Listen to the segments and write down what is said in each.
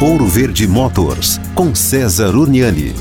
Ouro Verde Motors, com César Uniani.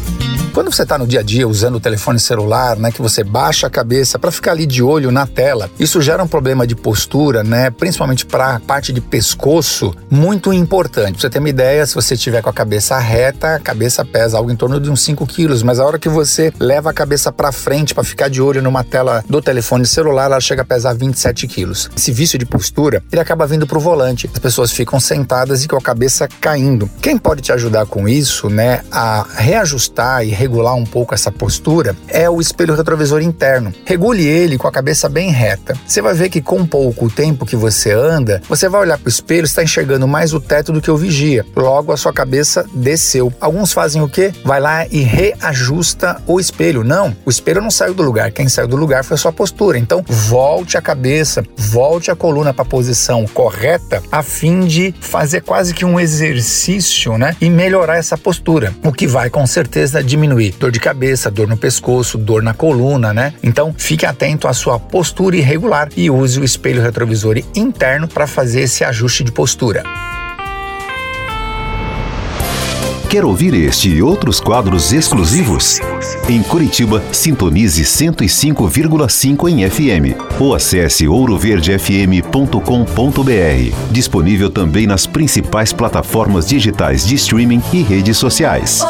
Quando você está no dia a dia usando o telefone celular, né, que você baixa a cabeça para ficar ali de olho na tela, isso gera um problema de postura, né, principalmente para a parte de pescoço, muito importante. Pra você ter uma ideia, se você estiver com a cabeça reta, a cabeça pesa algo em torno de uns 5 quilos, mas a hora que você leva a cabeça para frente para ficar de olho numa tela do telefone celular, ela chega a pesar 27 quilos. Esse vício de postura, ele acaba vindo para o volante. As pessoas ficam sentadas e com a cabeça caindo. Quem pode te ajudar com isso, né, a reajustar e regular um pouco essa postura é o espelho retrovisor interno. Regule ele com a cabeça bem reta. Você vai ver que com pouco tempo que você anda, você vai olhar para o espelho, está enxergando mais o teto do que o vigia. Logo a sua cabeça desceu. Alguns fazem o quê? Vai lá e reajusta o espelho. Não, o espelho não saiu do lugar. Quem saiu do lugar foi a sua postura. Então, volte a cabeça, volte a coluna para a posição correta a fim de fazer quase que um exercício, né? E melhorar essa postura, o que vai com certeza diminuir diminuir dor de cabeça, dor no pescoço, dor na coluna, né? Então fique atento à sua postura irregular e use o espelho retrovisor interno para fazer esse ajuste de postura. Quer ouvir este e outros quadros exclusivos? Em Curitiba, sintonize 105,5 em FM ou acesse ouroverdefm.com.br. Disponível também nas principais plataformas digitais de streaming e redes sociais.